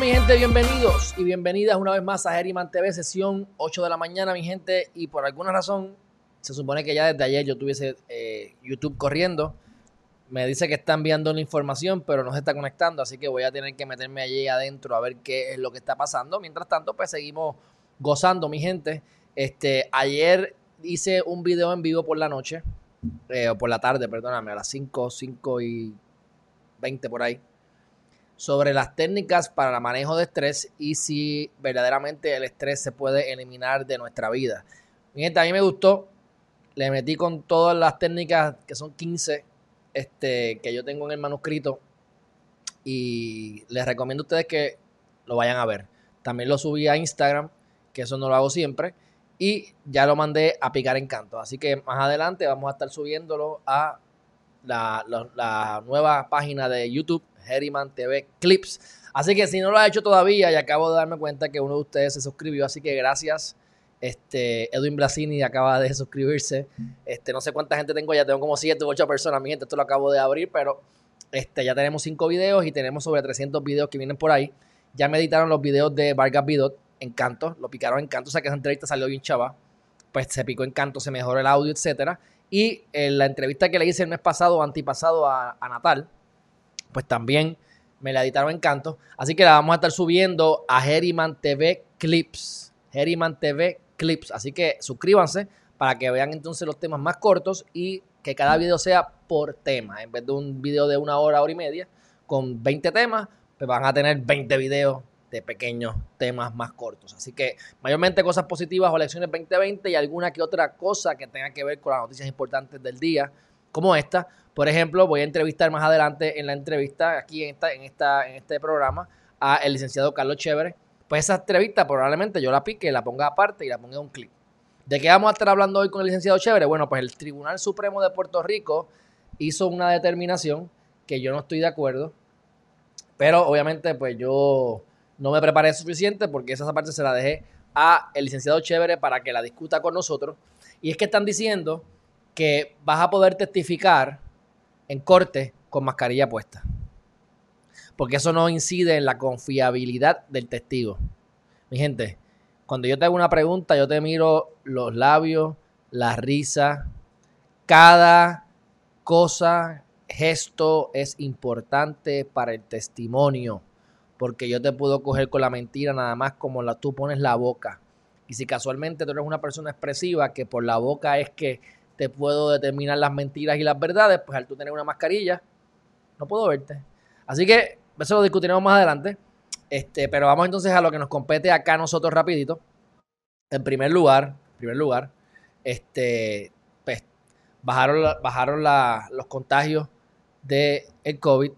Mi gente, bienvenidos y bienvenidas una vez más a Herriman TV, sesión 8 de la mañana mi gente y por alguna razón se supone que ya desde ayer yo tuviese eh, YouTube corriendo, me dice que está enviando la información pero no se está conectando, así que voy a tener que meterme allí adentro a ver qué es lo que está pasando, mientras tanto pues seguimos gozando mi gente, este, ayer hice un video en vivo por la noche, eh, o por la tarde, perdóname, a las 5, 5 y 20 por ahí sobre las técnicas para el manejo de estrés y si verdaderamente el estrés se puede eliminar de nuestra vida. Mi gente, a mí me gustó. Le metí con todas las técnicas, que son 15, este, que yo tengo en el manuscrito. Y les recomiendo a ustedes que lo vayan a ver. También lo subí a Instagram, que eso no lo hago siempre. Y ya lo mandé a picar encanto. Así que más adelante vamos a estar subiéndolo a la, la, nueva página de YouTube Herriman TV Clips. Así que si no lo ha hecho todavía, y acabo de darme cuenta que uno de ustedes se suscribió, así que gracias. Este, Edwin Blasini acaba de suscribirse. Este, no sé cuánta gente tengo ya, tengo como 7 u 8 personas. Mi gente, esto lo acabo de abrir, pero este, ya tenemos 5 videos y tenemos sobre 300 videos que vienen por ahí. Ya me editaron los videos de Vargas Bidot, Encanto, lo picaron Encanto, o sea que esa entrevista salió bien chava. Pues se picó Encanto, se mejoró el audio, etcétera. Y en la entrevista que le hice el mes pasado antipasado a, Natal, pues también me la editaron en canto. Así que la vamos a estar subiendo a Herriman TV Clips. Herriman TV Clips. Así que suscríbanse para que vean entonces los temas más cortos y que cada video sea por tema. En vez de un video de una hora, hora y media, con 20 temas, pues van a tener 20 videos de pequeños temas más cortos. Así que mayormente cosas positivas o lecciones 2020 y alguna que otra cosa que tenga que ver con las noticias importantes del día, como esta. Por ejemplo, voy a entrevistar más adelante en la entrevista, aquí en, esta, en, esta, en este programa, a el licenciado Carlos Chévere. Pues esa entrevista probablemente yo la pique, la ponga aparte y la ponga en un clip. ¿De qué vamos a estar hablando hoy con el licenciado Chévere? Bueno, pues el Tribunal Supremo de Puerto Rico hizo una determinación que yo no estoy de acuerdo, pero obviamente pues yo no me preparé suficiente porque esa parte se la dejé a el licenciado Chévere para que la discuta con nosotros. Y es que están diciendo que vas a poder testificar en corte con mascarilla puesta. Porque eso no incide en la confiabilidad del testigo. Mi gente, cuando yo te hago una pregunta, yo te miro los labios, la risa, cada cosa, gesto es importante para el testimonio. Porque yo te puedo coger con la mentira nada más como la, tú pones la boca. Y si casualmente tú eres una persona expresiva, que por la boca es que te puedo determinar las mentiras y las verdades, pues al tú tener una mascarilla, no puedo verte. Así que eso lo discutiremos más adelante. Este, pero vamos entonces a lo que nos compete acá nosotros rapidito. En primer lugar, en primer lugar, este, pues, bajaron, bajaron los contagios del el COVID.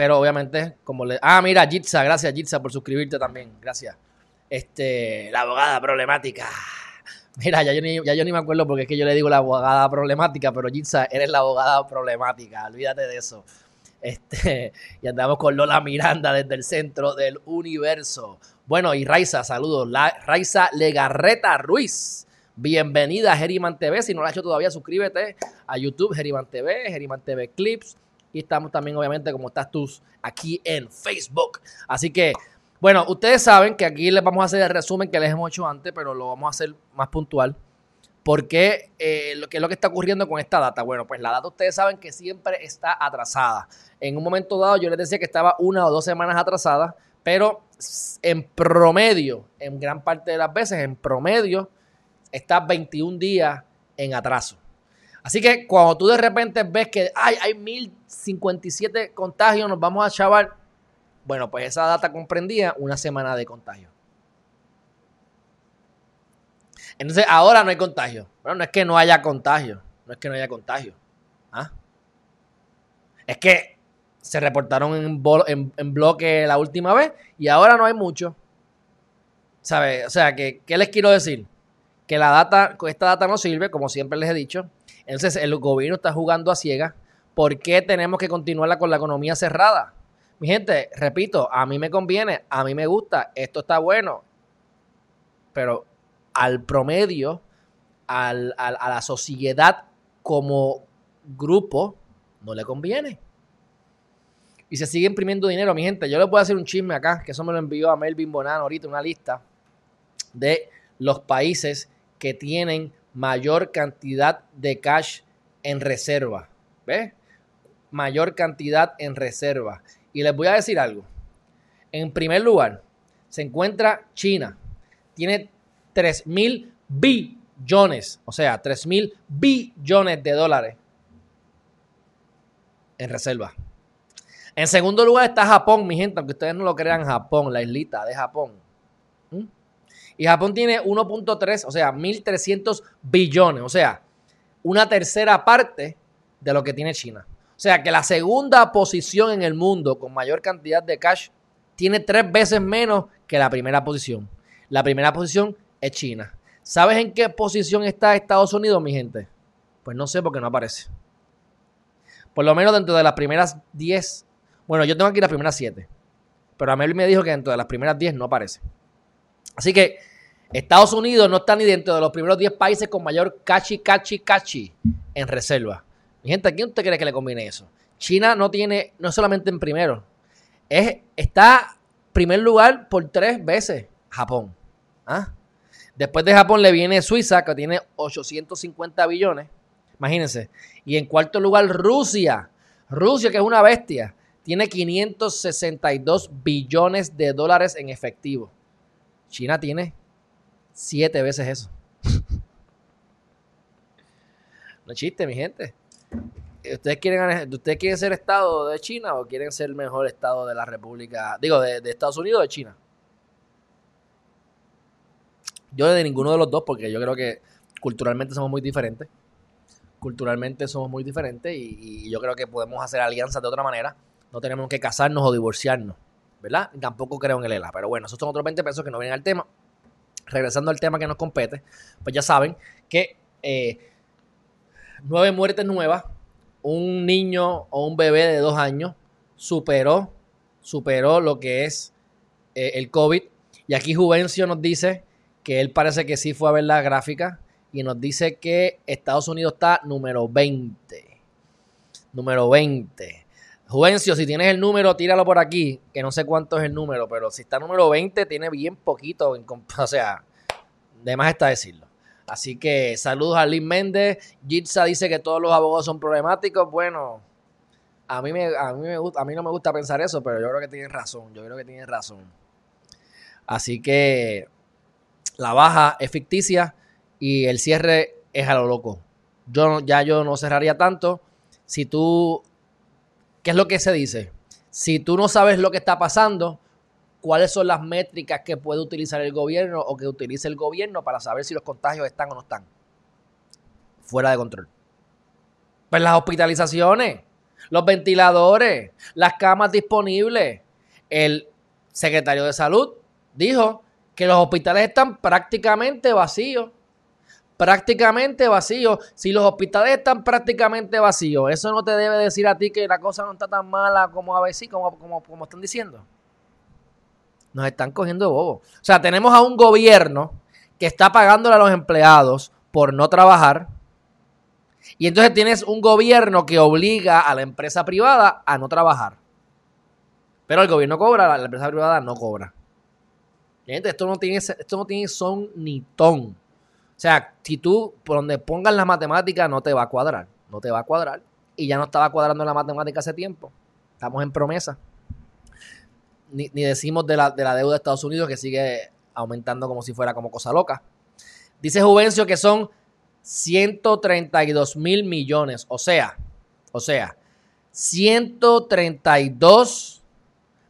Pero obviamente, como le. Ah, mira, Jitsa, gracias Jitsa por suscribirte también. Gracias. Este, la abogada problemática. Mira, ya yo, ni, ya yo ni me acuerdo porque es que yo le digo la abogada problemática, pero Jitsa, eres la abogada problemática, olvídate de eso. Este, y andamos con Lola Miranda desde el centro del universo. Bueno, y Raiza, saludos. La, Raiza Legarreta Ruiz. Bienvenida a Geriman TV. Si no lo has hecho todavía, suscríbete a YouTube, Geriman TV, Geriman TV Clips. Y estamos también, obviamente, como estás tú, aquí en Facebook. Así que bueno, ustedes saben que aquí les vamos a hacer el resumen que les hemos hecho antes, pero lo vamos a hacer más puntual. ¿Por qué? Eh, ¿Qué es lo que está ocurriendo con esta data? Bueno, pues la data ustedes saben que siempre está atrasada. En un momento dado yo les decía que estaba una o dos semanas atrasada, pero en promedio, en gran parte de las veces, en promedio, está 21 días en atraso. Así que cuando tú de repente ves que ay, hay 1057 contagios, nos vamos a chavar, bueno, pues esa data comprendía una semana de contagio. Entonces, ahora no hay contagio. Bueno, no es que no haya contagio. No es que no haya contagio. ¿Ah? Es que se reportaron en, en, en, bloque la última vez y ahora no hay mucho. ¿Sabes? O sea, que, ¿qué les quiero decir? que la data, esta data no sirve, como siempre les he dicho. Entonces el gobierno está jugando a ciegas. ¿Por qué tenemos que continuarla con la economía cerrada? Mi gente, repito, a mí me conviene, a mí me gusta, esto está bueno, pero al promedio, a la sociedad como grupo, no le conviene. Y se sigue imprimiendo dinero, mi gente. Yo voy a hacer un chisme acá, que eso me lo envió a Melvin Bonano ahorita, una lista de los países que tienen mayor cantidad de cash en reserva. ¿Ves? Mayor cantidad en reserva. Y les voy a decir algo. En primer lugar, se encuentra China. Tiene 3 mil billones, o sea, 3 mil billones de dólares en reserva. En segundo lugar está Japón, mi gente, aunque ustedes no lo crean, Japón, la islita de Japón. Y Japón tiene 1.3, o sea, 1.300 billones, o sea, una tercera parte de lo que tiene China. O sea, que la segunda posición en el mundo con mayor cantidad de cash tiene tres veces menos que la primera posición. La primera posición es China. ¿Sabes en qué posición está Estados Unidos, mi gente? Pues no sé porque no aparece. Por lo menos dentro de las primeras 10 bueno, yo tengo aquí las primeras 7. Pero a Mel me dijo que dentro de las primeras 10 no aparece. Así que Estados Unidos no está ni dentro de los primeros 10 países con mayor cachi, cachi, cachi en reserva. Mi gente, ¿a quién usted cree que le conviene eso? China no tiene, no solamente en primero, es, está primer lugar por tres veces Japón. ¿Ah? Después de Japón le viene Suiza, que tiene 850 billones. Imagínense. Y en cuarto lugar, Rusia. Rusia, que es una bestia tiene 562 billones de dólares en efectivo. China tiene siete veces eso. no chiste, mi gente. ¿Ustedes quieren, ¿Ustedes quieren ser Estado de China o quieren ser el mejor Estado de la República? Digo, de, Estados Unidos o de China. Yo de ninguno de los dos, porque yo creo que culturalmente somos muy diferentes. Culturalmente somos muy diferentes y, y yo creo que podemos hacer alianzas de otra manera no tenemos que casarnos o divorciarnos, ¿verdad? Tampoco creo en el ELA, pero bueno, esos son otros 20 pesos que no vienen al tema. Regresando al tema que nos compete, pues ya saben que eh, nueve muertes nuevas, un niño o un bebé de dos años superó, superó lo que es eh, el COVID. Y aquí Juvencio nos dice que él parece que sí fue a ver la gráfica y nos dice que Estados Unidos está número 20. Número 20. Juvencio, si tienes el número, tíralo por aquí, que no sé cuánto es el número, pero si está número 20, tiene bien poquito, o sea, de más está decirlo. Así que saludos a Liz Méndez. Jitsa dice que todos los abogados son problemáticos. Bueno, a mí, me, a, mí me gusta, a mí no me gusta pensar eso, pero yo creo que tienen razón. Yo creo que tienen razón. Así que la baja es ficticia y el cierre es a lo loco. Yo ya yo no cerraría tanto. Si tú ¿Qué es lo que se dice? Si tú no sabes lo que está pasando, ¿cuáles son las métricas que puede utilizar el gobierno o que utilice el gobierno para saber si los contagios están o no están? Fuera de control. Pues las hospitalizaciones, los ventiladores, las camas disponibles. El secretario de salud dijo que los hospitales están prácticamente vacíos prácticamente vacío. Si los hospitales están prácticamente vacíos, eso no te debe decir a ti que la cosa no está tan mala como a veces, como, como, como están diciendo. Nos están cogiendo bobo. O sea, tenemos a un gobierno que está pagándole a los empleados por no trabajar. Y entonces tienes un gobierno que obliga a la empresa privada a no trabajar. Pero el gobierno cobra, la empresa privada no cobra. Gente, esto no tiene, esto no tiene son ni ton. O sea, si tú por donde pongas la matemática no te va a cuadrar, no te va a cuadrar. Y ya no estaba cuadrando la matemática hace tiempo. Estamos en promesa. Ni, decimos de la, de la deuda de Estados Unidos que sigue aumentando como si fuera como cosa loca. Dice Juvencio que son 132 mil millones. O sea, o sea, 132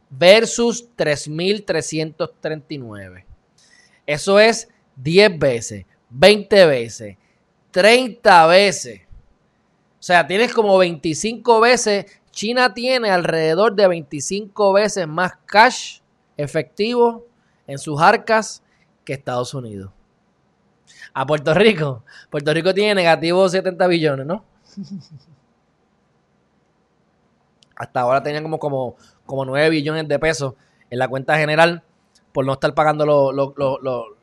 versus 3.339. Eso es 10 veces. 20 veces, 30 veces. O sea, tienes como 25 veces. China tiene alrededor de 25 veces más cash efectivo en sus arcas que Estados Unidos. a Puerto Rico. Puerto Rico tiene negativo 70 billones, ¿no? Hasta ahora tenían como, como, como 9 billones de pesos en la cuenta general por no estar pagando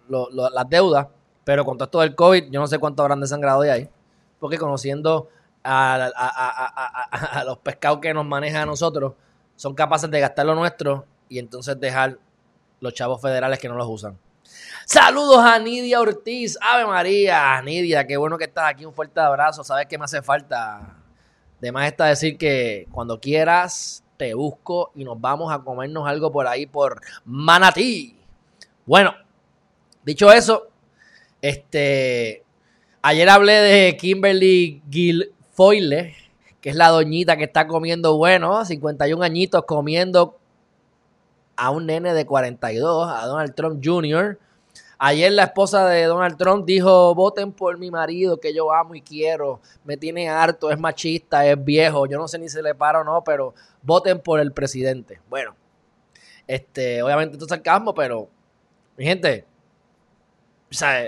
las deudas. Pero con todo esto del COVID, yo no sé cuánto habrán desangrado de ahí. Porque conociendo a, los pescados que nos manejan a nosotros, son capaces de gastar lo nuestro y entonces dejar los chavos federales que no los usan. Saludos a Nidia Ortiz. Ave María, Nidia, qué bueno que estás aquí. Un fuerte abrazo. Sabes que me hace falta. Además está decir que cuando quieras te busco y nos vamos a comernos algo por ahí por Manatí. Bueno, dicho eso, este ayer hablé de Kimberly Guilfoyle, que es la doñita que está comiendo bueno, 51 añitos comiendo a un nene de 42, a Donald Trump Jr. Ayer la esposa de Donald Trump dijo, voten por mi marido que yo amo y quiero, me tiene harto, es machista, es viejo, yo no sé ni si le paro o no, pero voten por el presidente. Bueno, este, obviamente esto es sarcasmo, pero mi gente, o sea,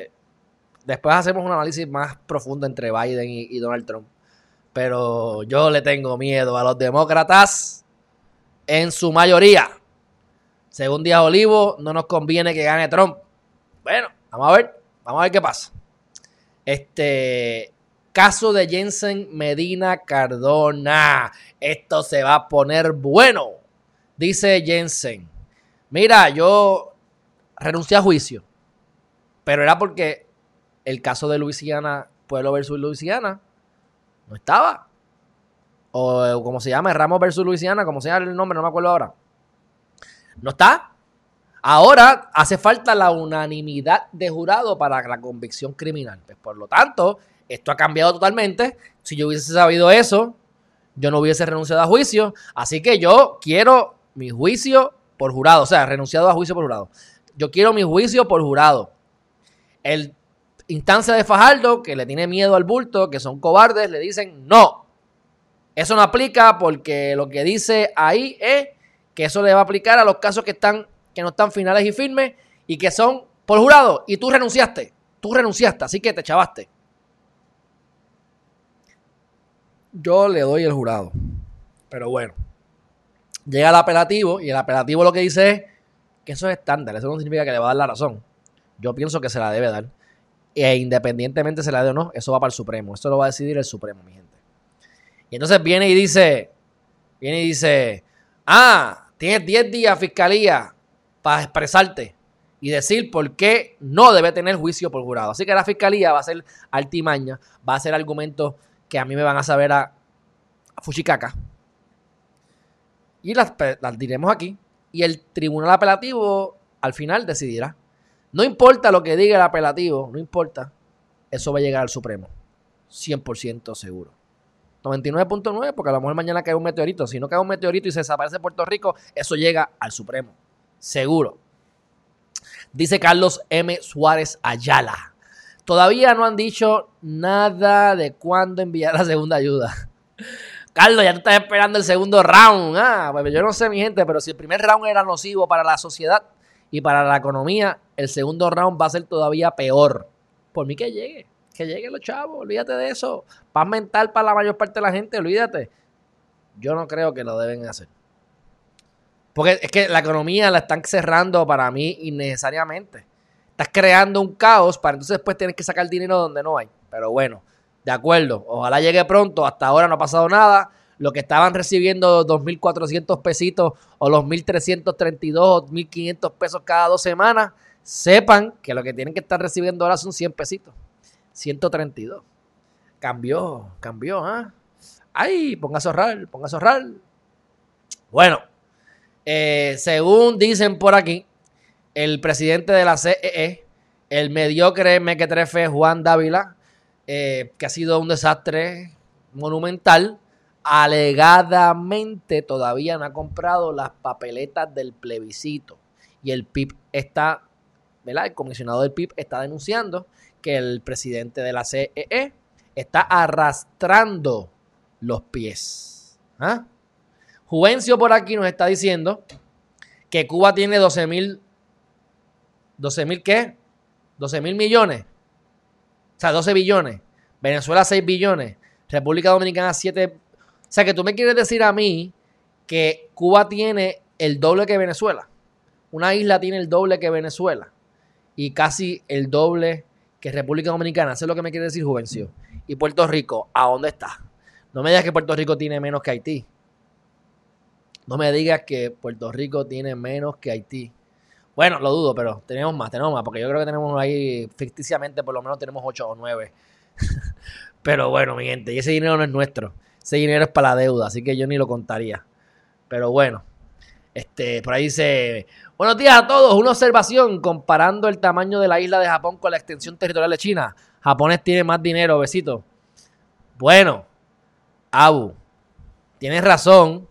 después hacemos un análisis más profundo entre Biden y Donald Trump. Pero yo le tengo miedo a los demócratas en su mayoría. Según Díaz Olivo, no nos conviene que gane Trump. Bueno, vamos a ver, vamos a ver qué pasa. Este caso de Jensen Medina Cardona. Esto se va a poner bueno. Dice Jensen. Mira, yo renuncié a juicio. Pero era porque el caso de Luisiana, Pueblo versus Luisiana, no estaba. O como se llama, Ramos versus Luisiana, como se llama el nombre, no me acuerdo ahora. No está. Ahora hace falta la unanimidad de jurado para la convicción criminal. Pues, por lo tanto, esto ha cambiado totalmente. Si yo hubiese sabido eso, yo no hubiese renunciado a juicio. Así que yo quiero mi juicio por jurado. O sea, renunciado a juicio por jurado. Yo quiero mi juicio por jurado. El instancia de Fajardo, que le tiene miedo al bulto, que son cobardes, le dicen no. Eso no aplica porque lo que dice ahí es que eso le va a aplicar a los casos que están que no están finales y firmes y que son por jurado y tú renunciaste, tú renunciaste, así que te chavaste. Yo le doy el jurado. Pero bueno, llega el apelativo y el apelativo lo que dice es que eso es estándar, eso no significa que le va a dar la razón. Yo pienso que se la debe dar. E independientemente se la dé o no, eso va para el Supremo. Eso lo va a decidir el Supremo, mi gente. Y entonces viene y dice, viene y dice, ah, tienes 10 días, fiscalía, para expresarte y decir por qué no debe tener juicio por jurado. Así que la fiscalía va a ser altimaña, va a ser argumentos que a mí me van a saber a, a Fuchicaca. Y las, las diremos aquí. Y el tribunal apelativo al final decidirá. No importa lo que diga el apelativo, no importa. Eso va a llegar al Supremo. 100% seguro. 99.9 porque a lo mejor mañana cae un meteorito. Si no cae un meteorito y se desaparece Puerto Rico, eso llega al Supremo seguro. Dice Carlos M. Suárez Ayala. Todavía no han dicho nada de cuándo enviar la segunda ayuda. Carlos, ya tú estás esperando el segundo round. Ah, pues yo no sé, mi gente, pero si el primer round era nocivo para la sociedad y para la economía, el segundo round va a ser todavía peor. Por mí que llegue, que lleguen los chavos, olvídate de eso. Paz mental para la mayor parte de la gente, olvídate. Yo no creo que lo deben hacer. Porque es que la economía la están cerrando para mí innecesariamente. Estás creando un caos para entonces después tienes que sacar dinero donde no hay. Pero bueno, de acuerdo. Ojalá llegue pronto. Hasta ahora no ha pasado nada. Lo que estaban recibiendo 2.400 pesitos o los 1.332 o 1.500 pesos cada dos semanas, sepan que lo que tienen que estar recibiendo ahora son 100 pesitos. 132. Cambió, cambió, ¿ah? Ay, póngase a ahorrar, póngase a ahorrar. Bueno, eh, según dicen por aquí, el presidente de la CEE, e, el mediocre mequetrefe Juan Dávila, eh, que ha sido un desastre monumental, alegadamente todavía no ha comprado las papeletas del plebiscito. Y el PIB está, ¿verdad? El comisionado del PIB está denunciando que el presidente de la CEE e está arrastrando los pies. ¿Ah? Juvencio por aquí nos está diciendo que Cuba tiene 12 mil. ¿12 mil qué? 12 mil millones. sea, 12 billones. Venezuela 6 billones. República Dominicana 7. O sea, que tú me quieres decir a mí que Cuba tiene el doble que Venezuela. Una isla tiene el doble que Venezuela. Y casi el doble que República Dominicana. Eso es lo que me quiere decir Juvencio. Y Puerto Rico, ¿a dónde está? No me digas que Puerto Rico tiene menos que Haití. No me digas que Puerto Rico tiene menos que Haití. Bueno, lo dudo, pero tenemos más, tenemos más, porque yo creo que tenemos ahí ficticiamente por lo menos tenemos 8 o 9. pero bueno, mi gente, y ese dinero no es nuestro. Ese dinero es para la deuda, así que yo ni lo contaría. Pero bueno, este, por ahí dice, buenos días a todos, una observación comparando el tamaño de la isla de Japón con la extensión territorial de China. Japones tiene más dinero, besito. Bueno, Abu, tienes razón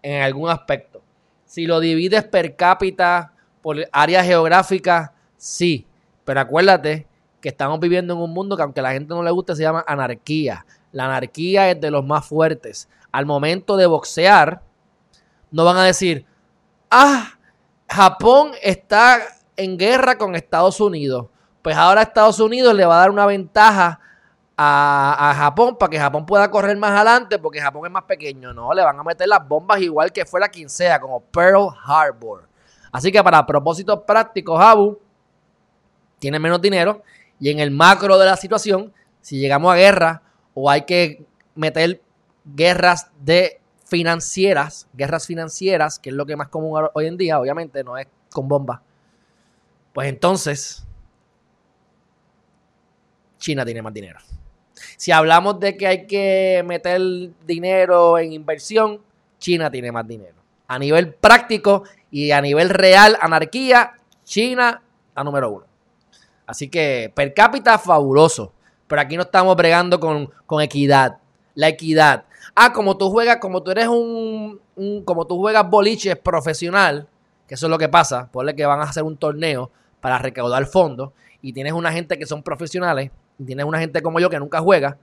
en algún aspecto. Si lo divides per cápita por área geográfica, sí. Pero acuérdate que estamos viviendo en un mundo que aunque a la gente no le guste se llama anarquía. La anarquía es de los más fuertes. Al momento de boxear, no van a decir, ah, Japón está en guerra con Estados Unidos. Pues ahora Estados Unidos le va a dar una ventaja a, Japón para que Japón pueda correr más adelante porque Japón es más pequeño. No, le van a meter las bombas igual que fuera quien sea, como Pearl Harbor. Así que para propósitos prácticos, Abu tiene menos dinero y en el macro de la situación, si llegamos a guerra o hay que meter guerras de financieras, guerras financieras, que es lo que más común hoy en día, obviamente no es con bombas, pues entonces China tiene más dinero. Si hablamos de que hay que meter dinero en inversión, China tiene más dinero. A nivel práctico y a nivel real, anarquía, China a número uno. Así que per cápita fabuloso. Pero aquí no estamos bregando con, equidad. La equidad. Ah, como tú juegas, como tú eres un, como tú juegas boliches profesional, que eso es lo que pasa, ponle que van a hacer un torneo para recaudar fondos y tienes una gente que son profesionales, y tienes una gente como yo que nunca juega,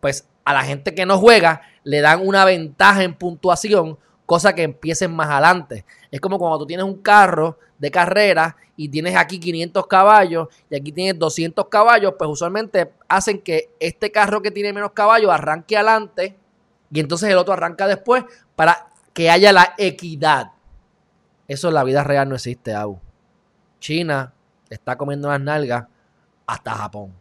pues a la gente que no juega le dan una ventaja en puntuación, cosa que empiecen más adelante. Es como cuando tú tienes un carro de carrera y tienes aquí 500 caballos y aquí tienes 200 caballos, pues usualmente hacen que este carro que tiene menos caballos arranque adelante y entonces el otro arranca después para que haya la equidad. Eso en la vida real no existe, Abu. China está comiendo las nalgas hasta Japón.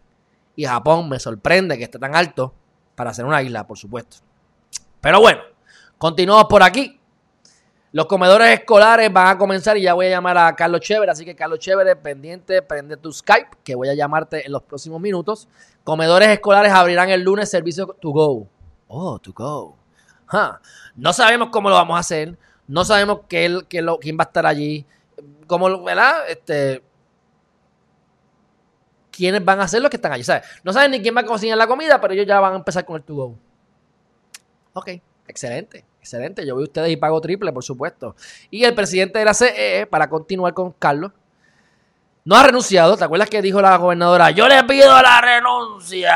Y Japón me sorprende que esté tan alto para ser una isla, por supuesto. Pero bueno, continuamos por aquí. Los comedores escolares van a comenzar y ya voy a llamar a Carlos Chévere. Así que Carlos Chévere, pendiente, prende tu Skype, que voy a llamarte en los próximos minutos. Comedores escolares abrirán el lunes servicio to go. Oh, to go. No sabemos cómo lo vamos a hacer. No sabemos qué, quién va a estar allí. Cómo, ¿verdad? Este, quiénes van a ser los que están allí. No saben ni quién va a cocinar la comida, pero ellos ya van a empezar con el to go. Ok, excelente, excelente. Yo voy a ustedes y pago triple, por supuesto. Y el presidente de la CE, para continuar con Carlos, no ha renunciado. ¿Te acuerdas que dijo la gobernadora? Yo le pido la renuncia,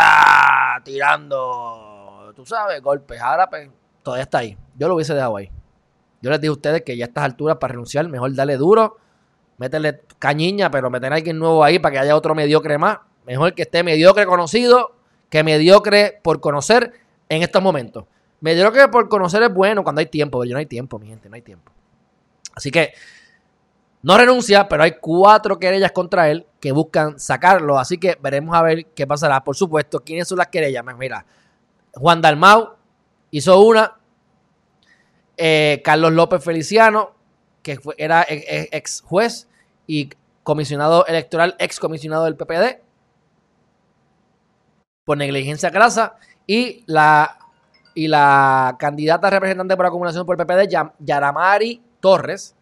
tirando, tú sabes, golpes. Ahora pues, todavía está ahí. Yo lo hubiese dejado ahí. Yo les dije a ustedes que ya a estas alturas para renunciar, mejor darle duro métele cañiña, pero meter a alguien nuevo ahí para que haya otro mediocre más. Mejor que esté mediocre conocido que mediocre por conocer en estos momentos. Mediocre por conocer es bueno cuando hay tiempo, pero yo no hay tiempo, mi gente, no hay tiempo. Así que no renuncia, pero hay cuatro querellas contra él que buscan sacarlo. Así que veremos a ver qué pasará. Por supuesto, ¿quiénes son las querellas? Pues mira, Juan Dalmau hizo una. Eh, Carlos López Feliciano, que era ex juez y comisionado electoral, ex comisionado del PPD, por negligencia grasa, y la, y la candidata representante por acumulación por el PPD, Yaramari Torres,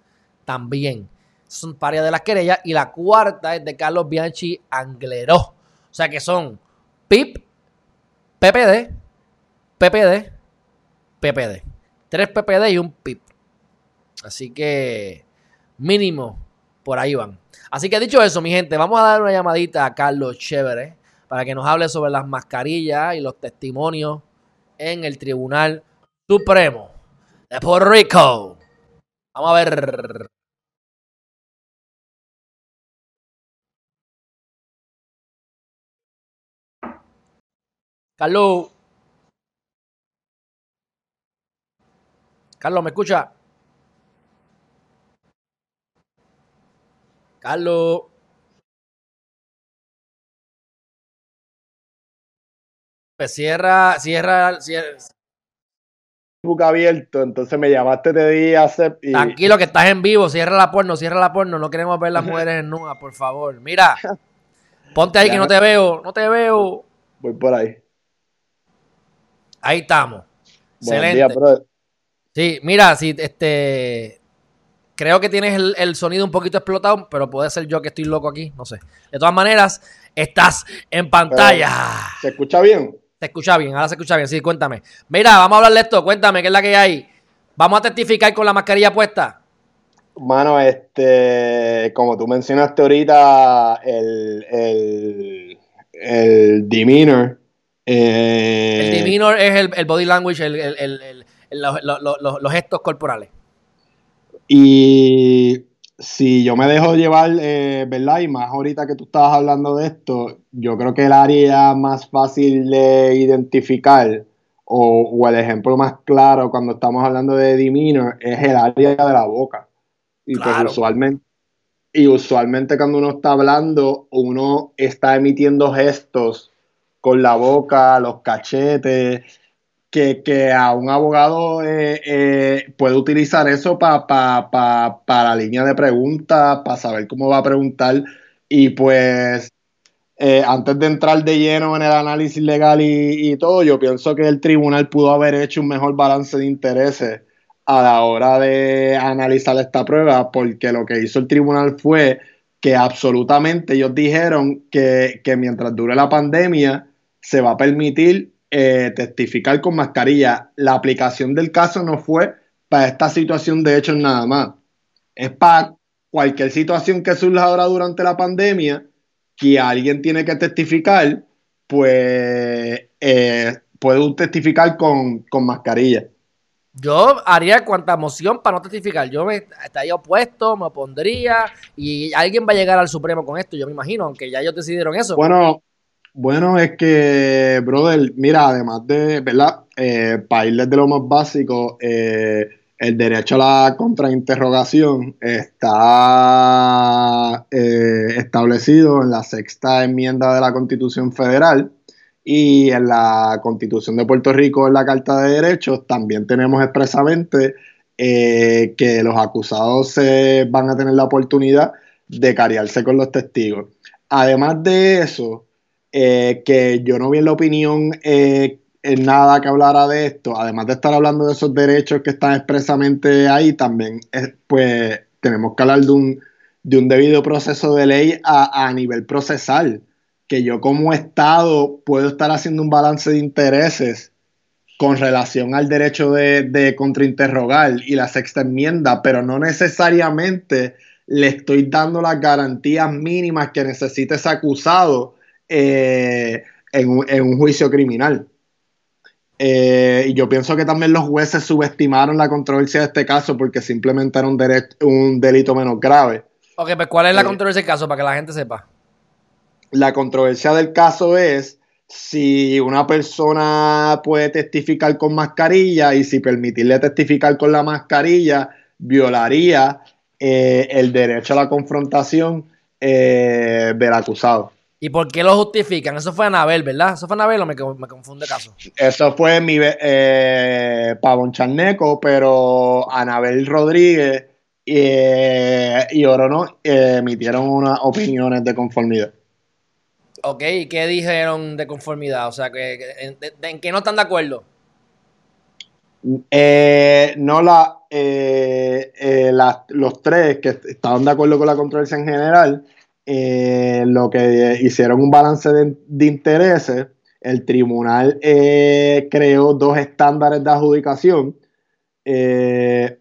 también. Son varias de las querellas. Y la cuarta es de Carlos Bianchi Angleró. O sea que son PIP, PPD, PPD, PPD. Tres PPD y un PIP. Así que mínimo por ahí van. Así que dicho eso, mi gente, vamos a dar una llamadita a Carlos Chévere para que nos hable sobre las mascarillas y los testimonios en el Tribunal Supremo de Puerto Rico. Vamos a ver. Carlos. Carlos, ¿me escucha? Carlos. Pues cierra, cierra, cierra. Facebook abierto, entonces me llamaste de día y... Tranquilo que estás en vivo, cierra la porno, cierra la porno, no queremos ver las mujeres en nua, por favor. Mira, ponte ahí que no te veo, no te veo. Voy por ahí. Ahí estamos. Excelente. Sí, mira, si este. Creo que tienes el, sonido un poquito explotado, pero puede ser yo que estoy loco aquí, no sé. De todas maneras, estás en pantalla. ¿Se escucha bien? Se escucha bien, ahora se escucha bien, sí, cuéntame. Mira, vamos a hablar de esto, cuéntame, ¿qué es la que hay? ¿Vamos a testificar con la mascarilla puesta? Mano, este, como tú mencionaste ahorita, el, el, el demeanor el eh, demeanor es el, body language, los, gestos corporales. Y si yo me dejo llevar, eh, ¿verdad? Y más ahorita que tú estabas hablando de esto, yo creo que el área más fácil de identificar o, el ejemplo más claro cuando estamos hablando de demeanor es el área de la boca. Y pues usualmente, y usualmente cuando uno está hablando, uno está emitiendo gestos con la boca, los cachetes, que, a un abogado eh, eh, puede utilizar eso para la línea de preguntas, para saber cómo va a preguntar. Y pues, eh, antes de entrar de lleno en el análisis legal y, y, todo, yo pienso que el tribunal pudo haber hecho un mejor balance de intereses a la hora de analizar esta prueba, porque lo que hizo el tribunal fue que absolutamente ellos dijeron que, que mientras dure la pandemia, se va a permitir eh, testificar con mascarilla. La aplicación del caso no fue para esta situación de hecho nada más. Es para cualquier situación que surja ahora durante la pandemia que alguien tiene que testificar, pues eh, puede testificar con, mascarilla. Yo haría cuanta moción para no testificar. Yo me estaría opuesto, me opondría y alguien va a llegar al Supremo con esto, yo me imagino, aunque ya ellos decidieron eso. Bueno, bueno, es que, brother, mira, además de, ¿verdad? Eh, para ir desde lo más básico, eh, el derecho a la contrainterrogación está eh, establecido en la sexta enmienda de la Constitución Federal y en la Constitución de Puerto Rico, en la Carta de Derechos, también tenemos expresamente que los acusados se van a tener la oportunidad de cariarse con los testigos. Además de eso, eh, que yo no vi en la opinión eh, en nada que hablara de esto, además de estar hablando de esos derechos que están expresamente ahí, también eh, pues tenemos que hablar de un, de un debido proceso de ley a, nivel procesal, que yo como Estado puedo estar haciendo un balance de intereses con relación al derecho de, de contrainterrogar y la sexta enmienda, pero no necesariamente le estoy dando las garantías mínimas que necesita ese acusado eh, en, un, juicio criminal. Eh, y yo pienso que también los jueces subestimaron la controversia de este caso porque simplemente era un, un delito menos grave. Ok, pues ¿cuál es la eh, controversia del caso para que la gente sepa? La controversia del caso es si una persona puede testificar con mascarilla y si permitirle testificar con la mascarilla violaría el derecho a la confrontación del acusado. ¿Y por qué lo justifican? Eso fue Anabel, ¿verdad? ¿Eso fue Anabel o me, me confunde caso? Eso fue mi eh, Pavón Charneco, pero Anabel Rodríguez eh, y Orono eh, emitieron unas opiniones de conformidad. Ok, ¿y qué dijeron de conformidad? O sea, que, en, qué no están de acuerdo? Eh, no la, los tres que estaban de acuerdo con la controversia en general eh, lo que hicieron un balance de, intereses, el tribunal eh, creó dos estándares de adjudicación, eh,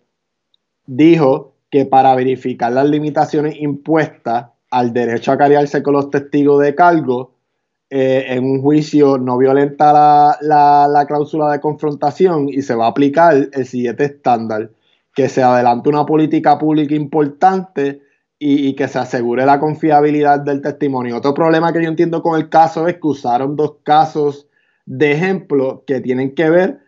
dijo que para verificar las limitaciones impuestas al derecho a cariarse con los testigos de cargo, en un juicio no violenta la, la, cláusula de confrontación y se va a aplicar el siguiente estándar, que se adelante una política pública importante y, que se asegure la confiabilidad del testimonio. Otro problema que yo entiendo con el caso es que usaron dos casos de ejemplos que tienen que ver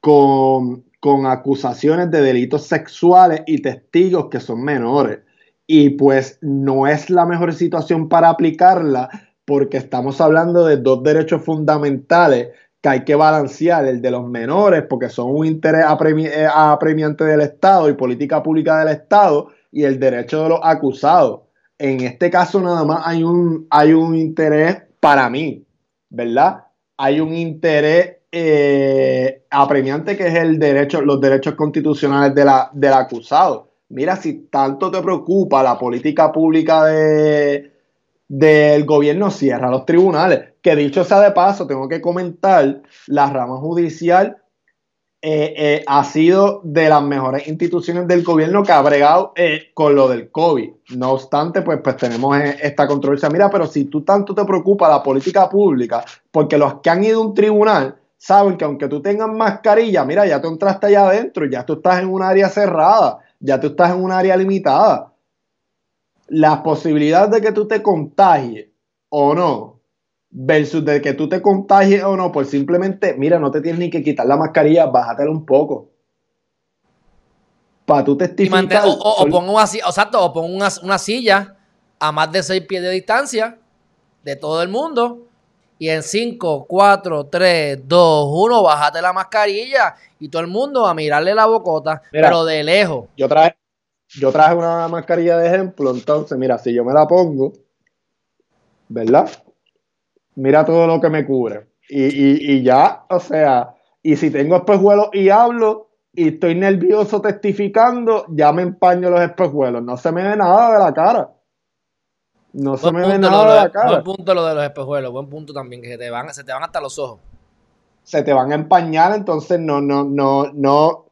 con, con acusaciones de delitos sexuales y testigos que son menores. Y pues no es la mejor situación para aplicarla porque estamos hablando de dos derechos fundamentales que hay que balancear, el de los menores, porque son un interés eh, apremiante del Estado y política pública del Estado, y el derecho de los acusados. En este caso nada más hay un, hay un interés para mí, ¿verdad? Hay un interés eh, apremiante que es el derecho, los derechos constitucionales de la, del acusado. Mira, si tanto te preocupa la política pública de, del gobierno, cierra los tribunales. Que dicho sea de paso, tengo que comentar, la rama judicial eh, eh, ha sido de las mejores instituciones del gobierno que ha bregado eh, con lo del COVID. No obstante, pues, pues tenemos esta controversia. Mira, pero si tú tanto te preocupa la política pública, porque los que han ido a un tribunal saben que aunque tú tengas mascarilla, mira, ya tú entraste allá adentro, ya tú estás en un área cerrada, ya tú estás en un área limitada. La posibilidad de que tú te contagies o no versus de que tú te contagies o no, pues simplemente, mira, no te tienes ni que quitar la mascarilla, bájatela un poco. Para tú testificar. o, o, pongo una, exacto, o pongo una, silla a más de 6 pies de distancia de todo el mundo. Y en 5, 4, 3, 2, 1, bájate la mascarilla y todo el mundo a mirarle la bocota, pero de lejos. Yo traje, yo traje una mascarilla de ejemplo, entonces, mira, si yo me la pongo, ¿verdad? Mira todo lo que me cubre. Y, ya, o sea, y si tengo espejuelos y hablo y estoy nervioso testificando, ya me empaño los espejuelos. No se me ve nada de la cara. No se me ve nada de la cara. Buen punto lo de los espejuelos, buen punto también, que se te van, se te van hasta los ojos. Se te van a empañar, entonces no, no, no, no,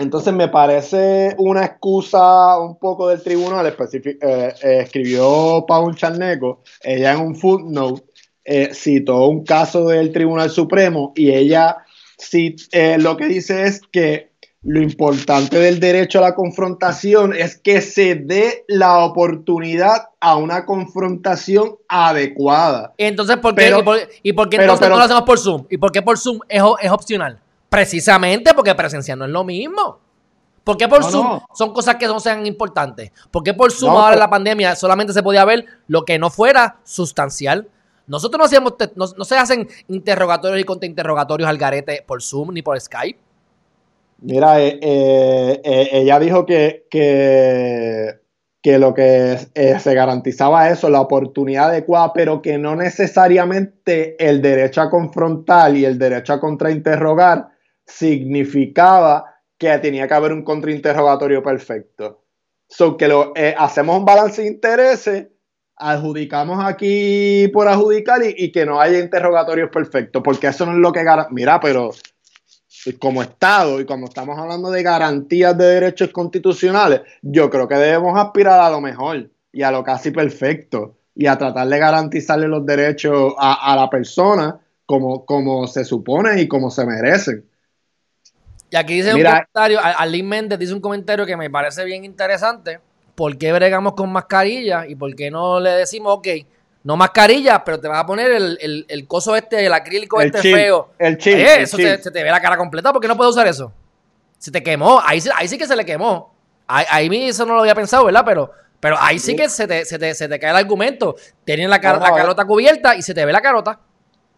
entonces me parece una excusa un poco del tribunal, eh, eh, escribió Paul Charneco, ella en un footnote eh, citó un caso del Tribunal Supremo y ella sí, lo que dice es que lo importante del derecho a la confrontación es que se dé la oportunidad a una confrontación adecuada. Entonces, ¿por qué, y por, qué entonces no lo hacemos por Zoom? ¿Y por qué por Zoom es, es opcional? Precisamente porque presencial no es lo mismo. ¿Por qué por Zoom son cosas que no sean importantes? ¿Por qué por Zoom ahora en la pandemia solamente se podía ver lo que no fuera sustancial? Nosotros no hacíamos, no, se hacen interrogatorios y contrainterrogatorios al garete por Zoom ni por Skype. Mira, eh, eh, eh, ella dijo que, que, que lo que se garantizaba eso, la oportunidad adecuada, pero que no necesariamente el derecho a confrontar y el derecho a contrainterrogar significaba que tenía que haber un contrainterrogatorio perfecto. So que lo, eh, hacemos un balance de intereses, adjudicamos aquí por adjudicar y, que no haya interrogatorios perfectos, porque eso no es lo que Mira, pero como Estado y como estamos hablando de garantías de derechos constitucionales, yo creo que debemos aspirar a lo mejor y a lo casi perfecto y a tratar de garantizarle los derechos a, a la persona como, como se supone y como se merecen. Y aquí dice un comentario, Arlene Méndez dice un comentario que me parece bien interesante. ¿Por qué bregamos con mascarilla y por qué no le decimos, ok, no mascarilla, pero te vas a poner el, el, coso este, el acrílico este feo? El chip. Eh, eso Se, te ve la cara completa, ¿por qué no puedes usar eso? Se te quemó, ahí, ahí sí que se le quemó. Ahí, ahí eso no lo había pensado, ¿verdad? Pero, pero ahí sí, que se te, se, te, se te, cae el argumento. Tienes la, la carota cubierta y se te ve la carota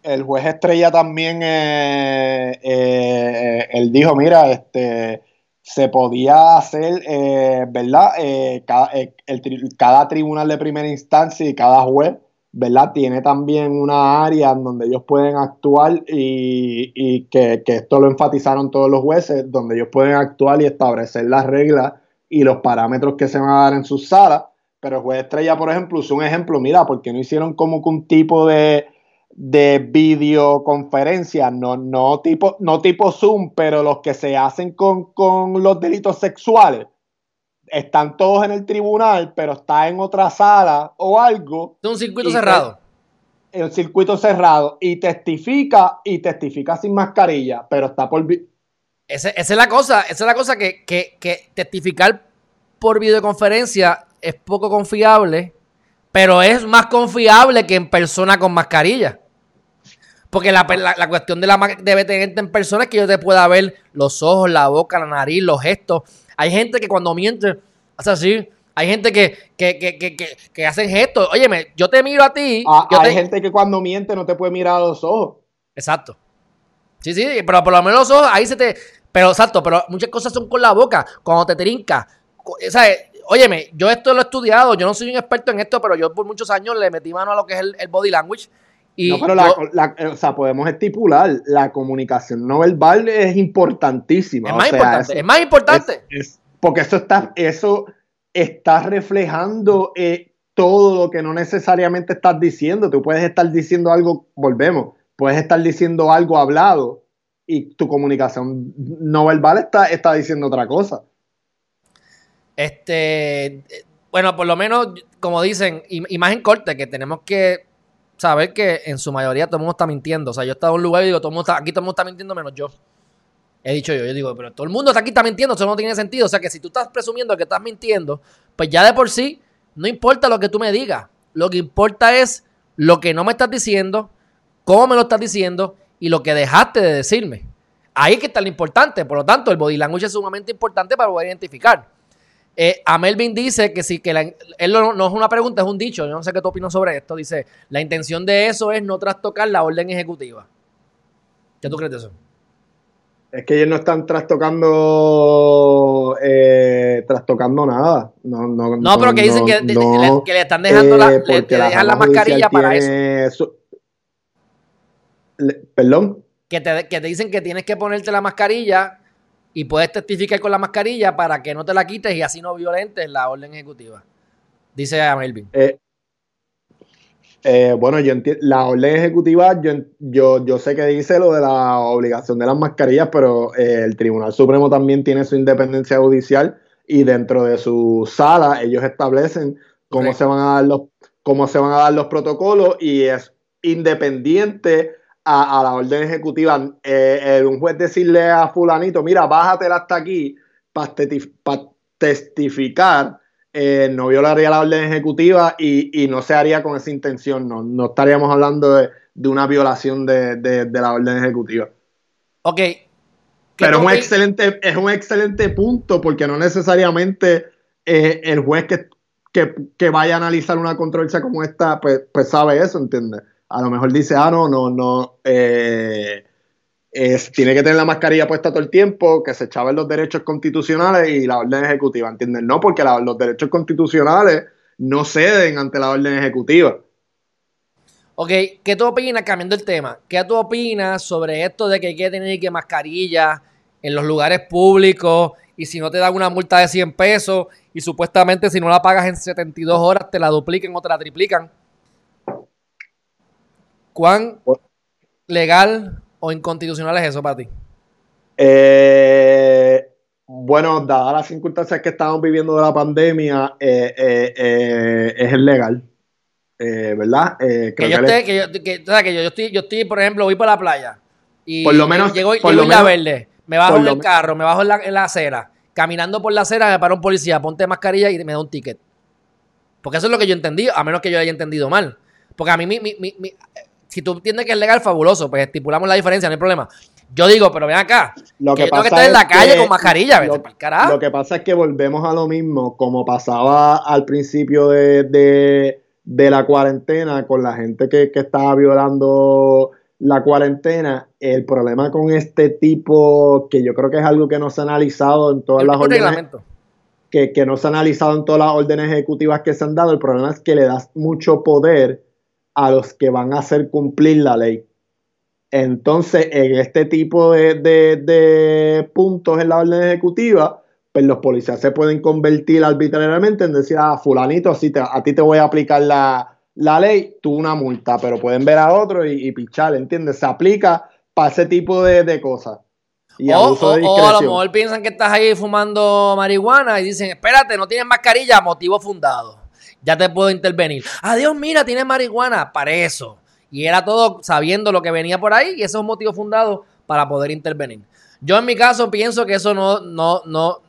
el juez Estrella también, eh, eh, él dijo, mira, este, se podía hacer, eh, ¿verdad? Cada, tribunal de primera instancia y cada juez, ¿verdad? Tiene también una área en donde ellos pueden actuar y, y que, esto lo enfatizaron todos los jueces, donde ellos pueden actuar y establecer las reglas y los parámetros que se van a dar en sus salas. Pero el juez Estrella, por ejemplo, es un ejemplo, mira, porque no hicieron como que un tipo de de videoconferencia, no, no, tipo, no tipo Zoom, pero los que se hacen con, los delitos sexuales, están todos en el tribunal, pero está en otra sala o algo. Es un circuito cerrado. Es un circuito cerrado y testifica y testifica sin mascarilla, pero está por... esa es la cosa, esa es la cosa que, que, que testificar por videoconferencia es poco confiable, pero es más confiable que en persona con mascarilla. Porque la, la, cuestión de la debe tener en persona es que yo te pueda ver los ojos, la boca, la nariz, los gestos. Hay gente que cuando miente hace así. Hay gente que, que, que, que, que hacen gestos. Óyeme, yo te miro a ti. Ah, hay gente que cuando miente no te puede mirar a los ojos. Exacto. Sí, sí, pero por lo menos los ojos ahí se te. Pero exacto, pero muchas cosas son con la boca. Cuando te trinca. ¿Sabes? Óyeme, yo esto lo he estudiado. Yo no soy un experto en esto, pero yo por muchos años le metí mano a lo que es el body language no, pero la, o sea, podemos estipular, la comunicación no verbal es importantísima. Es más importante, es más importante. porque eso está, eso está reflejando eh, todo lo que no necesariamente estás diciendo. Tú puedes estar diciendo algo, volvemos, puedes estar diciendo algo hablado y tu comunicación no verbal está, está diciendo otra cosa. Este, bueno, por lo menos, como dicen, imagen corte, que tenemos que saber que en su mayoría todo el mundo está mintiendo. O sea, yo he estado en un lugar y digo, todo el mundo está, aquí todo el mundo está mintiendo menos yo. He dicho yo, yo digo, pero todo el mundo está aquí está mintiendo, eso no tiene sentido. O sea, que si tú estás presumiendo que estás mintiendo, pues ya de por sí, no importa lo que tú me digas. Lo que importa es lo que no me estás diciendo, cómo me lo estás diciendo y lo que dejaste de decirme. Ahí es que está lo importante. Por lo tanto, el body language es sumamente importante para poder identificar. Eh, a Melvin dice que sí, que él no, es una pregunta, es un dicho. Yo no sé qué tú opinas sobre esto. Dice: La intención de eso es no trastocar la orden ejecutiva. ¿Qué tú crees de eso? Es que ellos no están trastocando eh, trastocando nada. No, no, no pero que dicen que, le, están dejando la, eh, le, dejan la mascarilla para eso. ¿Perdón? Que te, que te dicen que tienes que ponerte la mascarilla y puedes testificar con la mascarilla para que no te la quites y así no violentes la orden ejecutiva. Dice a Melvin. Eh, eh, bueno, yo la orden ejecutiva, yo, yo, yo, sé que dice lo de la obligación de las mascarillas, pero eh, el Tribunal Supremo también tiene su independencia judicial y dentro de su sala ellos establecen cómo se van a dar los cómo se van a dar los protocolos y es independiente a, la orden ejecutiva, eh, un juez decirle a fulanito, mira, bájatela hasta aquí para testificar, eh, no violaría la orden ejecutiva y, no se haría con esa intención, no, no estaríamos hablando de, una violación de, la orden ejecutiva. Ok. Pero es un, excelente, es un excelente punto porque no necesariamente eh, el juez que, que, vaya a analizar una controversia como esta, pues, pues sabe eso, ¿entiendes? A lo mejor dice, ah, no, no, no, eh, tiene que tener la mascarilla puesta todo el tiempo, que se echaban los derechos constitucionales y la orden ejecutiva, ¿entienden? No, porque los derechos constitucionales no ceden ante la orden ejecutiva. Ok, ¿qué tú opinas, cambiando el tema, qué tú opinas sobre esto de que hay que tener que mascarilla en los lugares públicos y si no te dan una multa de 100 pesos y supuestamente si no la pagas en 72 horas te la dupliquen o te la triplican? ¿Cuán legal o inconstitucional es eso para ti? Eh, bueno, dadas las circunstancias que estamos viviendo de la pandemia, eh, eh, es legal. ¿Verdad? que, yo esté, que, yo, que, yo, estoy, yo estoy, por ejemplo, voy por la playa y por lo menos, llego, por lo la verde, me bajo en el carro, me bajo en la, acera, caminando por la acera, me para un policía, ponte mascarilla y me da un ticket. Porque eso es lo que yo entendí, a menos que yo haya entendido mal. Porque a mí mi, mi, si tú entiendes que es legal, fabuloso, pues estipulamos la diferencia, no hay problema. Yo digo, pero ven acá, lo que, pasa que estar en la calle con mascarilla, lo, lo, que pasa es que volvemos a lo mismo, como pasaba al principio de, la cuarentena con la gente que, estaba violando la cuarentena, el problema con este tipo, que yo creo que es algo que no se ha analizado en todas las órdenes, que, que no se ha analizado en todas las órdenes ejecutivas que se han dado, el problema es que le das mucho poder a los que van a hacer cumplir la ley. Entonces, en este tipo de, puntos en la orden ejecutiva, pues los policías se pueden convertir arbitrariamente en decir, ah, fulanito, así a ti te voy a aplicar la, ley, tú una multa, pero pueden ver a otro y, y pichar, ¿entiendes? Se aplica para ese tipo de, cosas. Y o, o, o, a lo mejor piensan que estás ahí fumando marihuana y dicen, espérate, no tienes mascarilla, motivo fundado ya te puedo intervenir. Adiós, mira, tiene marihuana, para eso. Y era todo sabiendo lo que venía por ahí y eso es un motivo fundado para poder intervenir. Yo en mi caso pienso que eso no, no, no. O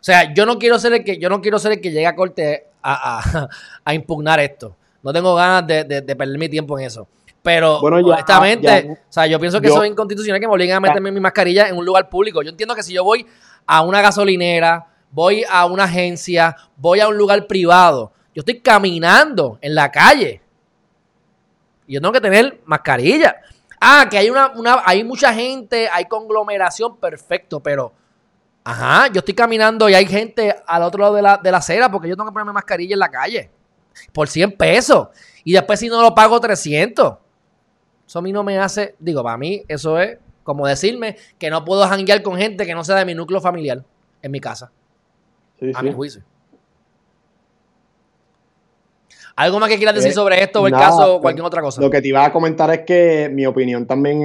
sea, yo no quiero ser el que, yo no quiero ser el que llegue a corte a, impugnar esto. No tengo ganas de, perder mi tiempo en eso. Pero honestamente, o sea, yo pienso que eso es inconstitucional que me obliguen a meterme mi mascarilla en un lugar público. Yo entiendo que si yo voy a una gasolinera, voy a una agencia, voy a un lugar privado, yo estoy caminando en la calle. Y yo tengo que tener mascarilla. Ah, que hay una, una hay mucha gente, hay conglomeración, perfecto, pero ajá, yo estoy caminando y hay gente al otro lado de la, de la acera porque yo tengo que ponerme mascarilla en la calle por 100 pesos. Y después si no lo pago 300. Eso a mí no me hace, digo, para mí eso es como decirme que no puedo janguear con gente que no sea de mi núcleo familiar en mi casa. a mi juicio. ¿Algo más que quieras decir eh, sobre esto o el caso o cualquier otra cosa? Lo que te iba a comentar es que mi opinión también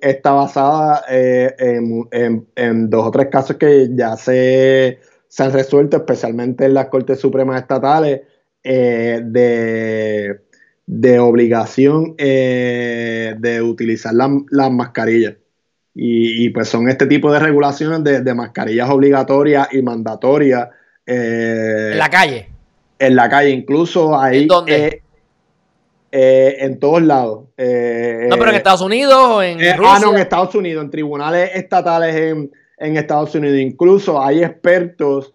está basada eh, en, dos o tres casos que ya se, se han resuelto, especialmente en las Cortes Supremas Estatales, eh, de de obligación de utilizar las mascarillas. Y, pues son este tipo de regulaciones de, mascarillas obligatorias y mandatorias. En la calle. En la calle, incluso ahí. ¿En dónde? Eh, en todos lados. no, pero en Estados Unidos o en Rusia. Ah, no, en Estados Unidos, en tribunales estatales en, en Estados Unidos. Incluso hay expertos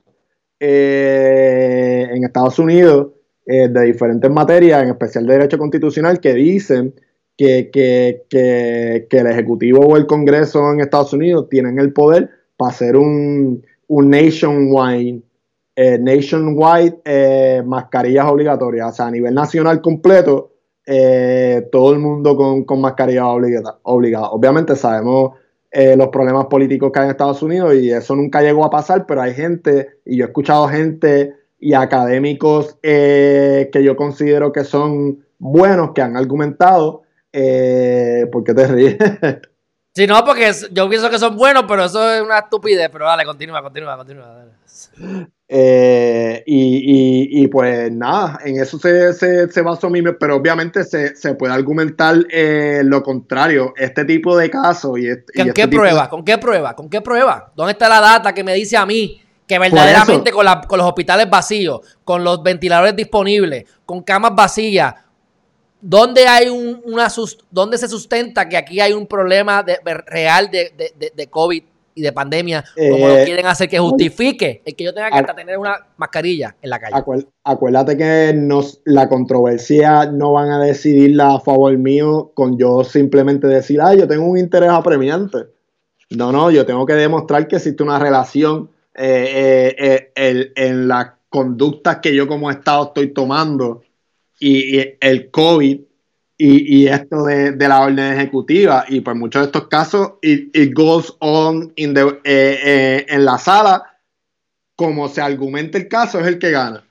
en Estados Unidos eh, de diferentes materias, en especial de derecho constitucional, que dicen que, el Ejecutivo o el Congreso en Estados Unidos tienen el poder para hacer un, un nationwide, eh, nationwide eh, mascarillas obligatorias, o sea, a nivel nacional completo, todo el mundo con, con mascarillas obligadas. Obviamente sabemos los problemas políticos que hay en Estados Unidos y eso nunca llegó a pasar, pero hay gente, y yo he escuchado gente y académicos eh, que yo considero que son buenos, que han argumentado. Eh, ¿Por qué te ríes? Sí, no, porque yo pienso que son buenos, pero eso es una estupidez. Pero dale, continúa, continúa, continúa. Eh, y, pues nada, en eso se, se, basó mi, pero obviamente se, puede argumentar lo contrario. Este tipo de casos y, este, ¿Con qué prueba? ¿Con qué prueba? ¿Con qué prueba? ¿Dónde está la data que me dice a mí que verdaderamente con, los hospitales vacíos, con los ventiladores disponibles, con camas vacías, ¿dónde, hay una, ¿dónde se sustenta que aquí hay un problema de, real de, de, COVID y de pandemia, como lo eh, quieren hacer que justifique el que yo tenga que hasta tener una mascarilla en la calle? acuérdate que nos, la controversia no van a decidirla a favor mío con yo simplemente decir, ah, yo tengo un interés apremiante. No, no, yo tengo que demostrar que existe una relación eh, eh, eh, en las conductas que yo como Estado estoy tomando y, el COVID y, esto de, la orden ejecutiva. Y pues muchos de estos casos, it, goes on in en la sala, como se argumenta el caso, es el que gana.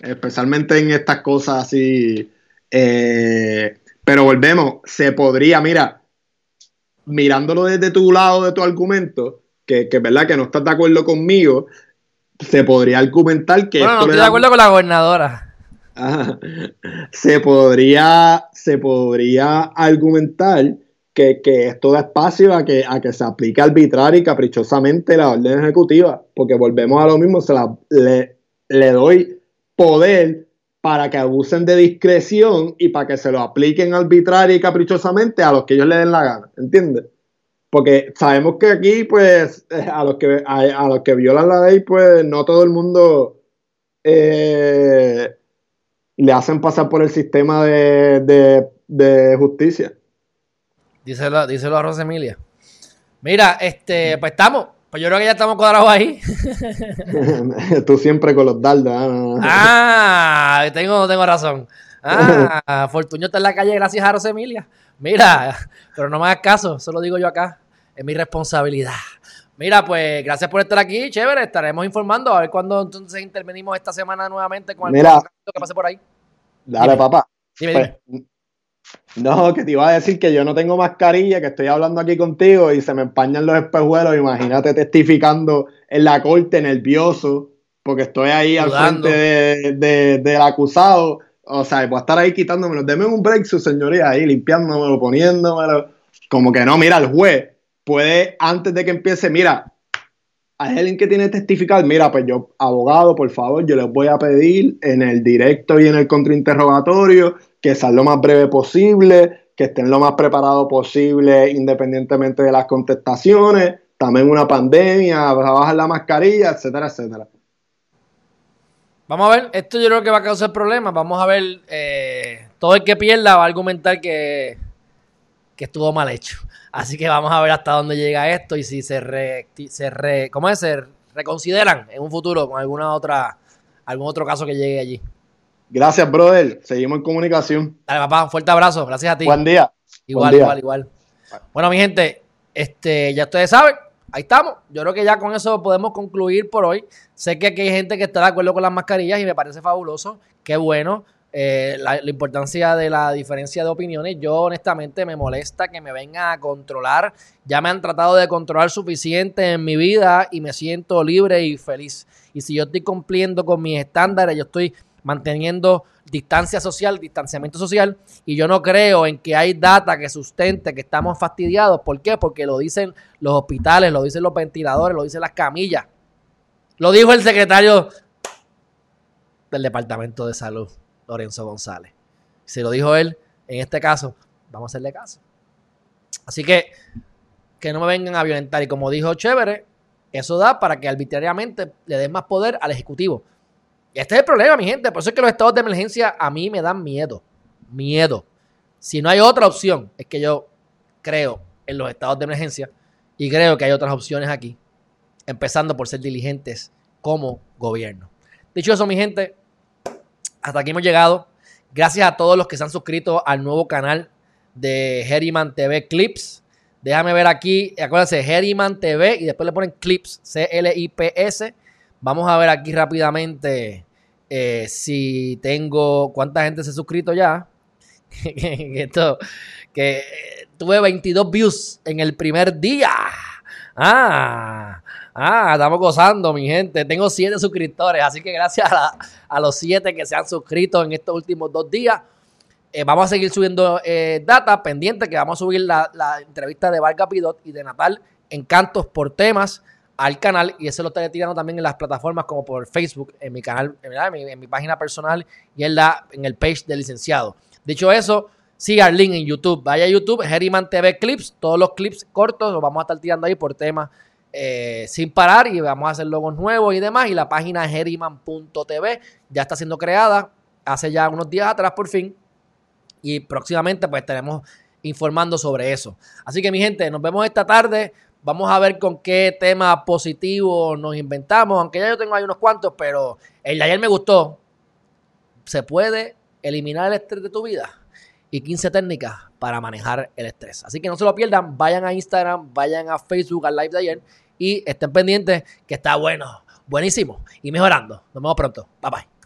Especialmente en estas cosas así. pero volvemos, se podría, mira, mirándolo desde tu lado de tu argumento, que, que verdad que no estás de acuerdo conmigo, se podría argumentar que... Bueno, no estoy de acuerdo con la gobernadora. se podría, se podría argumentar que, esto da espacio a que, a que se aplique arbitraria y caprichosamente la orden ejecutiva, porque volvemos a lo mismo, se la, le, le doy poder para que abusen de discreción y para que se lo apliquen arbitraria y caprichosamente a los que ellos le den la gana, ¿entiendes? Porque sabemos que aquí, pues, a los que, a, los que violan la ley, pues, no todo el mundo eh, le hacen pasar por el sistema de, justicia. Díselo, díselo a Rosa Emilia. Mira, este, pues estamos. Pues yo creo que ya estamos cuadrados ahí. Tú siempre con los dardos. Ah, ah tengo, tengo razón. Ah, Fortuño está en la calle gracias a Rosa Emilia. Mira, pero no me hagas caso, eso lo digo yo acá. Es mi responsabilidad. Mira, pues gracias por estar aquí, chévere. Estaremos informando a ver cuándo entonces intervenimos esta semana nuevamente con el que pase por ahí. Dale, papá. Pues, no, que te iba a decir que yo no tengo mascarilla, que estoy hablando aquí contigo y se me empañan los espejuelos. Imagínate testificando en la corte, nervioso, porque estoy ahí al frente del acusado o sea, voy a estar ahí quitándomelo. Deme un break, su señoría, ahí limpiándomelo, poniéndomelo. Como que no, mira, el juez puede, antes de que empiece, mira, hay alguien que tiene que testificar. Mira, pues yo, abogado, por favor, yo les voy a pedir en el directo y en el contrainterrogatorio que sean lo más breve posible, que estén lo más preparado posible independientemente de las contestaciones, también una pandemia, bajar la mascarilla, etcétera, etcétera. Vamos a ver, esto yo creo que va a causar problemas. Vamos a ver, eh, todo el que pierda va a argumentar que, que estuvo mal hecho. Así que vamos a ver hasta dónde llega esto y si se, re, se re, ¿cómo es? se reconsideran en un futuro con alguna otra, algún otro caso que llegue allí. Gracias, brother. Seguimos en comunicación. Dale, papá, un fuerte abrazo. Gracias a ti. Buen día. Igual, igual, igual. Bueno, mi gente, este, ya ustedes saben, ahí estamos. Yo creo que ya con eso podemos concluir por hoy. Sé que aquí hay gente que está de acuerdo con las mascarillas y me parece fabuloso. Qué bueno. Eh, la, importancia de la diferencia de opiniones. Yo honestamente me molesta que me vengan a controlar. Ya me han tratado de controlar suficiente en mi vida y me siento libre y feliz. Y si yo estoy cumpliendo con mis estándares, yo estoy manteniendo distancia social, distanciamiento social, y yo no creo en que hay data que sustente que estamos fastidiados. ¿Por qué? Porque lo dicen los hospitales, lo dicen los ventiladores, lo dicen las camillas. Lo dijo el secretario del Departamento de Salud, Lorenzo González. Si lo dijo él, en este caso, vamos a hacerle caso. Así que que no me vengan a violentar. Y como dijo Chévere, eso da para que arbitrariamente le den más poder al Ejecutivo. Y este es el problema, mi gente. Por eso es que los estados de emergencia a mí me dan miedo. Miedo. Si no hay otra opción, es que yo creo en los estados de emergencia y creo que hay otras opciones aquí. Empezando por ser diligentes como gobierno. Dicho eso, mi gente, hasta aquí hemos llegado. Gracias a todos los que se han suscrito al nuevo canal de Herriman TV Clips. Déjame ver aquí, acuérdense, Herriman TV y después le ponen Clips, C-L-I-P-S. Vamos a ver aquí rápidamente eh, si tengo cuánta gente se ha suscrito ya. Esto, que tuve 22 views en el primer día. Ah, ah, estamos gozando, mi gente. Tengo 7 suscriptores, así que gracias a, los 7 que se han suscrito en estos últimos dos días. Eh, vamos a seguir subiendo eh, data pendiente, que vamos a subir la, la entrevista de Vargas Pidot y de Natal Encantos por temas al canal y eso lo estaré tirando también en las plataformas como por Facebook, en mi canal, en mi, página personal y en, la, en el page del licenciado. Dicho eso, siga el link en YouTube. Vaya a YouTube, Herriman TV Clips, todos los clips cortos los vamos a estar tirando ahí por temas eh, sin parar y vamos a hacer logos nuevos y demás. Y la página herriman.tv ya está siendo creada hace ya unos días atrás por fin y próximamente pues estaremos informando sobre eso. Así que mi gente, nos vemos esta tarde. Vamos a ver con qué tema positivo nos inventamos, aunque ya yo tengo ahí unos cuantos, pero el de ayer me gustó. Se puede eliminar el estrés de tu vida y 15 técnicas para manejar el estrés. Así que no se lo pierdan, vayan a Instagram, vayan a Facebook, al live de ayer y estén pendientes que está bueno, buenísimo y mejorando. Nos vemos pronto. Bye bye.